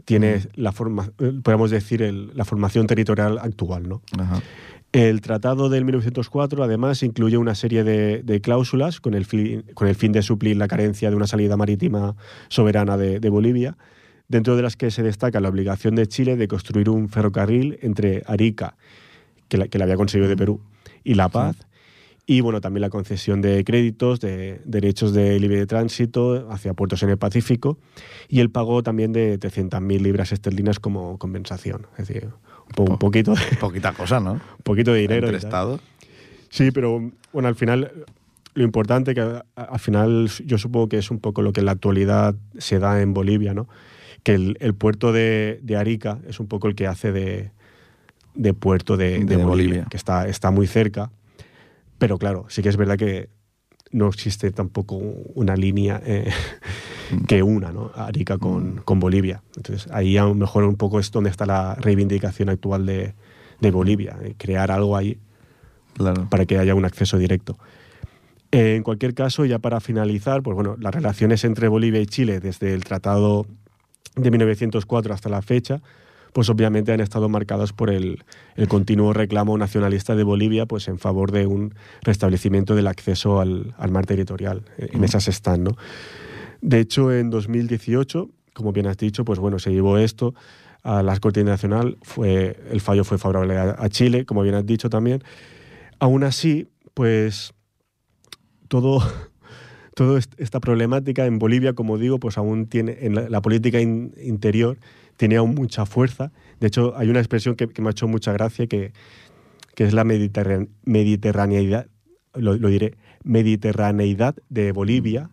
tiene la forma, eh, podemos decir, el- la formación territorial actual, ¿no? Ajá. El tratado del 1904, además, incluye una serie de, de cláusulas con el, fin, con el, fin, de suplir la carencia de una salida marítima soberana de, de, Bolivia, dentro de las que se destaca la obligación de Chile de construir un ferrocarril entre Arica, que la, que la había conseguido de Perú, y La Paz, y bueno, también la concesión de créditos, de derechos de libre tránsito hacia puertos en el Pacífico, y el pago también de 300.000 libras esterlinas como compensación. Es decir, po un poquito de, Poquita cosa, ¿no? un poquito de dinero. Entre estados. Sí, pero bueno, al final lo importante que al final yo supongo que es un poco lo que en la actualidad se da en Bolivia, ¿no? Que el, el puerto de, de, Arica es un poco el que hace de, de puerto de, de, de Bolivia, Bolivia, que está, está muy cerca. Pero claro, sí que es verdad que no existe tampoco una línea eh, que una ¿no? Arica con, con, Bolivia. Entonces ahí a lo mejor un poco es donde está la reivindicación actual de, de Bolivia, eh, crear algo ahí claro. para que haya un acceso directo. Eh, en cualquier caso, ya para finalizar, pues bueno, las relaciones entre Bolivia y Chile desde el Tratado de 1904 hasta la fecha, pues obviamente han estado marcadas por el, el, continuo reclamo nacionalista de Bolivia pues en favor de un restablecimiento del acceso al, al mar territorial. En mm. esas están, ¿no? De hecho, en 2018, como bien has dicho, pues bueno, se llevó esto a la Corte Internacional, fue, el fallo fue favorable a, a Chile, como bien has dicho también. Aún así, pues todo, toda esta problemática en Bolivia, como digo, pues aún tiene en la, la política in, interior tiene aún mucha fuerza. De hecho, hay una expresión que, que me ha hecho mucha gracia que, que es la mediterrane, mediterraneidad, lo, lo, diré, mediterraneidad de Bolivia,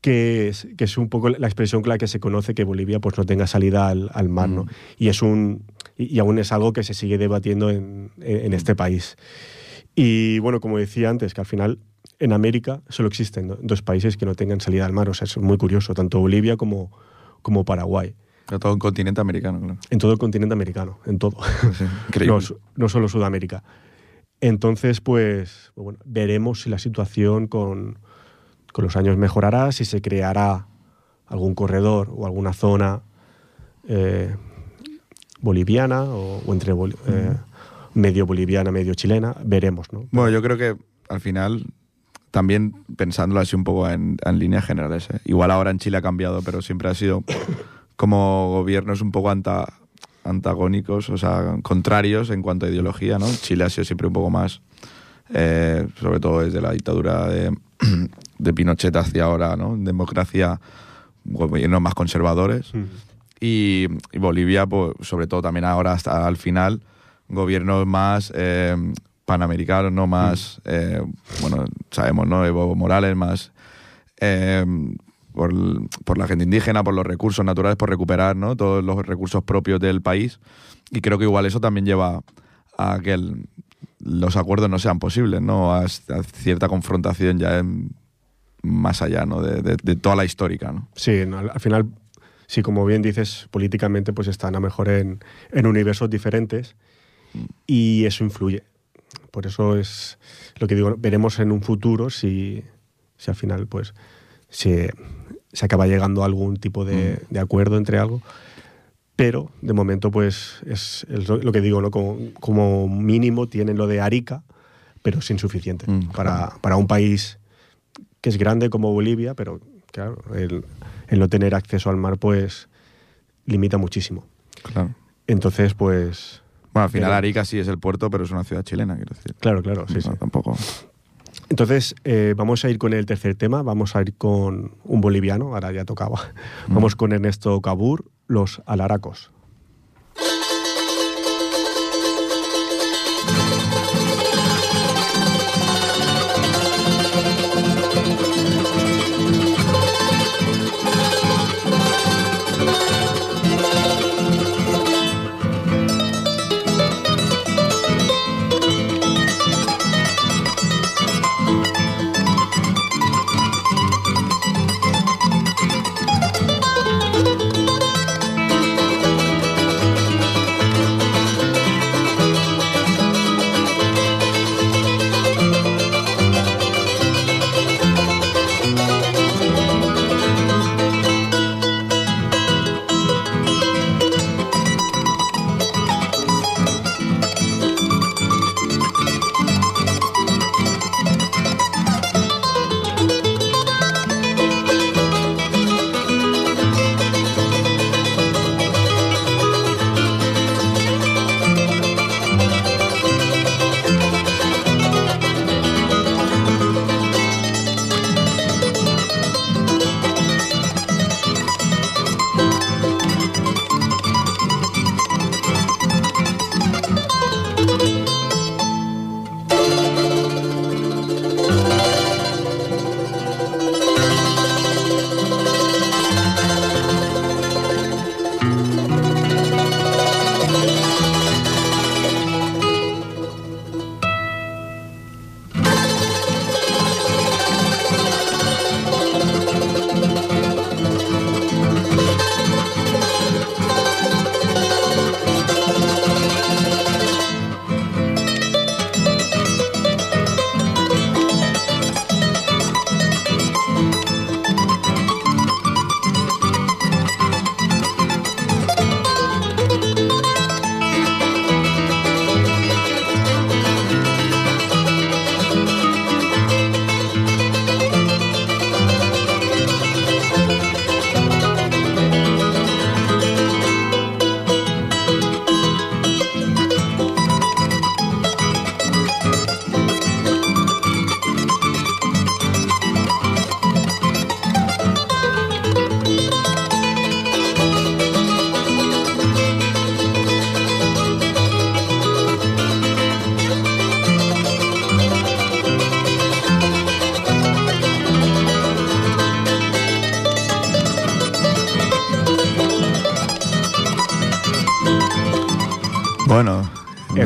que es, que es un poco la expresión con la que se conoce que Bolivia pues, no tenga salida al, al mar. ¿no? Y, es un, y, y, aún es algo que se sigue debatiendo en, en este país. Y bueno, como decía antes, que al final en América solo existen dos países que no tengan salida al mar. O sea, es muy curioso, tanto Bolivia como, como Paraguay. En todo el continente americano, claro. En todo el continente americano, en todo. Sí, no, no, solo Sudamérica. Entonces, pues, bueno, veremos si la situación con, con, los años mejorará, si se creará algún corredor o alguna zona eh, boliviana o, o entre eh, medio boliviana, medio chilena, veremos, ¿no? Bueno, yo creo que al final también pensándolo así un poco en, en líneas generales. ¿eh? Igual ahora en Chile ha cambiado, pero siempre ha sido como gobiernos un poco anta, antagónicos, o sea, contrarios en cuanto a ideología, ¿no? Chile ha sido siempre un poco más, eh, sobre todo desde la dictadura de, de, Pinochet hacia ahora, ¿no? Democracia, gobiernos más conservadores. Mm. Y, y, Bolivia, pues, sobre todo también ahora hasta al final, gobiernos más eh, panamericanos, ¿no? Más, mm. eh, bueno, sabemos, ¿no? Evo Morales, más... Eh, por, por, la gente indígena, por los recursos naturales, por recuperar ¿no? todos los recursos propios del país. Y creo que igual eso también lleva a que el, los acuerdos no sean posibles, ¿no? A, a cierta confrontación ya en, más allá ¿no? de, de, de, toda la histórica. ¿no? Sí, no, al final, sí, como bien dices, políticamente pues están a mejor en, en universos diferentes y eso influye. Por eso es lo que digo, veremos en un futuro si, si al final pues se, se acaba llegando a algún tipo de, mm. de, acuerdo entre algo. Pero de momento, pues es, es lo que digo, ¿no? Como, como, mínimo tienen lo de Arica, pero es insuficiente mm, para, claro. para, un país que es grande como Bolivia, pero claro, el, el, no tener acceso al mar, pues limita muchísimo. Claro. Entonces, pues. Bueno, al final pero, Arica sí es el puerto, pero es una ciudad chilena, quiero decir. Claro, claro, sí, no, sí. Tampoco. Entonces, eh, vamos a ir con el tercer tema, vamos a ir con un boliviano, ahora ya tocaba. Mm. Vamos con Ernesto Cabur, Los Alaracos.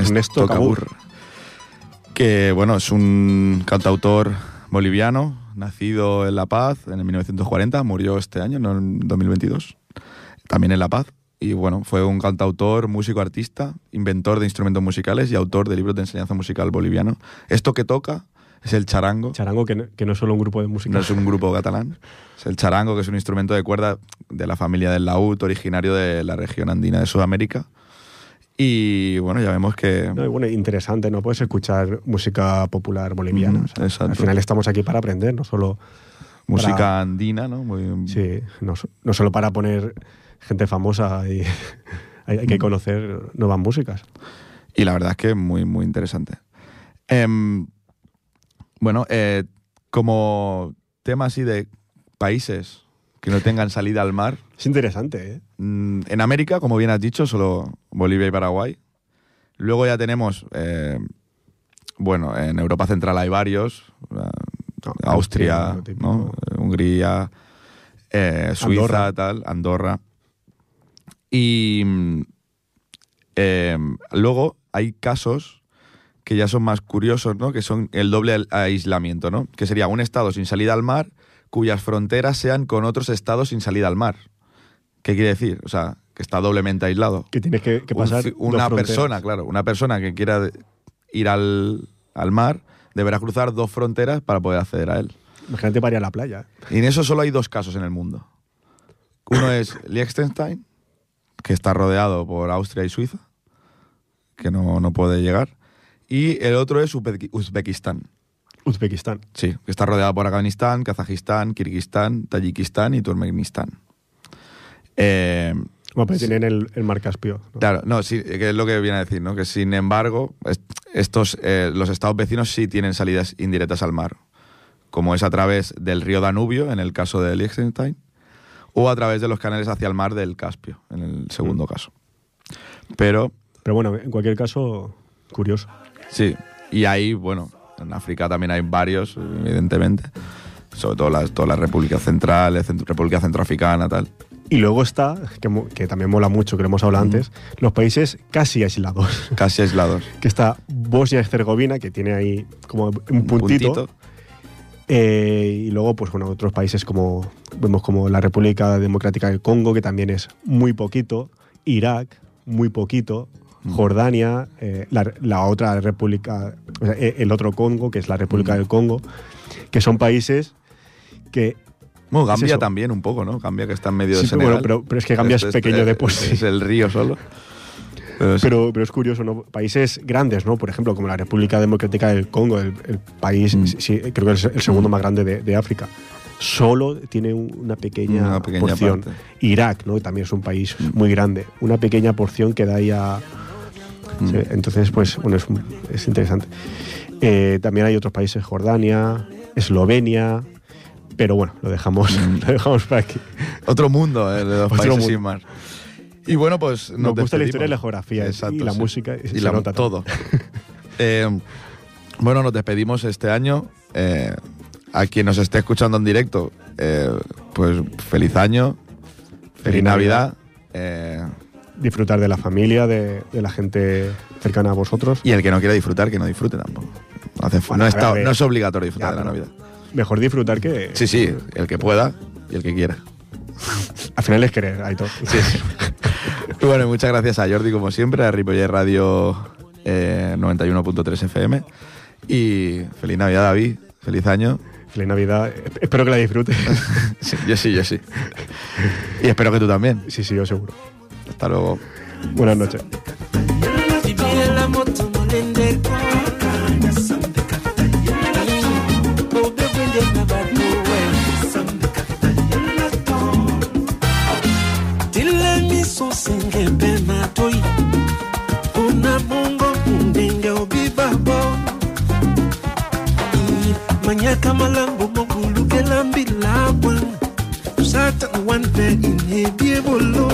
Ernesto Cabur. Que bueno, es un cantautor boliviano, nacido en La Paz en el 1940, murió este año, no en 2022, también en La Paz. Y bueno, fue un cantautor, músico, artista, inventor de instrumentos musicales y autor de libros de enseñanza musical boliviano. Esto que toca es el charango. Charango, que no, que no es solo un grupo de música. No es un grupo catalán. Es el charango, que es un instrumento de cuerda de la familia del laúd, originario de la región andina de Sudamérica. Y bueno, ya vemos que... No, y bueno, interesante, ¿no? Puedes escuchar música popular boliviana. Mm, o sea, exacto. Al final estamos aquí para aprender, no solo... Música para- andina, ¿no? Muy, Sí, no, so- no solo para poner gente famosa y hay, Mm. hay que conocer nuevas músicas. Y la verdad es que muy, muy interesante. Em, bueno, eh, como tema así de países que no tengan salida al mar, Es interesante, ¿eh? mm, en América, como bien has dicho, solo Bolivia y Paraguay. Luego ya tenemos, eh, bueno, en Europa Central hay varios, eh, No, Austria, Hungría, eh, Suiza, Andorra. tal, Andorra. Y mm, eh, luego hay casos que ya son más curiosos, ¿no? Que son el doble aislamiento, ¿no? Que sería un estado sin salida al mar cuyas fronteras sean con otros estados sin salida al mar. ¿Qué quiere decir? O sea, que está doblemente aislado. Que tienes que, pasar una persona, claro, una persona que quiera ir al, al mar deberá cruzar dos fronteras para poder acceder a él. Imagínate para ir a la playa. Y en eso solo hay dos casos en el mundo. Uno es Liechtenstein, que está rodeado por Austria y Suiza, que no, no puede llegar. Y el otro es Uzbeki- Uzbekistán, Uzbekistán. sí, que está rodeado por Afganistán, Kazajistán, Kirguistán, Tayikistán y Turkmenistán. Eh, Bueno, pero Sí. tienen el, el mar Caspio. ¿no? Claro, no, sí, que es lo que viene a decir, ¿no? Que sin embargo, est- estos, eh, los estados vecinos sí tienen salidas indirectas al mar, como es a través del río Danubio, en el caso de Liechtenstein, o a través de los canales hacia el mar del Caspio, en el segundo Mm. caso. Pero, Pero bueno, en cualquier caso, curioso. sí, y ahí, bueno, en África también hay varios, evidentemente, sobre todo las, todas las repúblicas centrales, Cent- República Centroafricana, tal. Y luego está, que, también mola mucho, que lo hemos hablado antes, los países casi aislados. Casi aislados. que está Bosnia y Herzegovina, que tiene ahí como un puntito. puntito. Eh, y luego, pues bueno, otros países como vemos como la República Democrática del Congo, que también es muy poquito, Irak, muy poquito, Mm. Jordania, eh, la, la otra república, o sea, eh, el otro Congo, que es la República Mm. del Congo, que son países que Bueno, Gambia también un poco, ¿no? Gambia que está en medio Sí, de Senegal. bueno, pero- pero es que Gambia es pequeño de por sí. Es el río solo. Pero. Pero, pero es curioso, ¿no? Países grandes, ¿no? Por ejemplo, como la República Democrática del Congo, el, el país, Mm. sí, creo que es el segundo más grande de, de África, solo tiene un- una pequeña, Una pequeña porción. parte. Irak, ¿no? También es un país Mm. muy grande. Una pequeña porción que da ahí a... Mm. sí, entonces, pues, bueno, es, es interesante. Eh, también hay otros países, Jordania, Eslovenia, pero bueno, lo dejamos, Mm. lo dejamos para aquí. Otro mundo, eh, de los Otro países mundo. sin mar. Y bueno, pues nos, Nos gusta la despedimos. historia y la geografía, y la música, y se la- nota todo. Eh, bueno, nos despedimos este año. Eh, a quien nos esté escuchando en directo, eh, pues feliz año, feliz, Feliz Navidad. eh, Disfrutar de la familia, de, de la gente cercana a vosotros. y el que no quiera disfrutar, que no disfrute tampoco. No, hace- Bueno, no a está- ver, no es obligatorio disfrutar ya, de la pero- Navidad. Mejor disfrutar que... Sí, sí, el que pueda y el que quiera. Al final es querer, Aitor. Y bueno, y muchas gracias a Jordi, como siempre, a Ripollet Radio eh, 91.3 FM. Y feliz Navidad, David. Feliz año. Feliz Navidad. Espero que la disfrutes. Sí, yo sí, yo sí. Y espero que tú también. sí, sí, yo seguro. Hasta luego. Buenas noches. miaka malambo mokulu elambi labwa satana wanpe inhebiebolo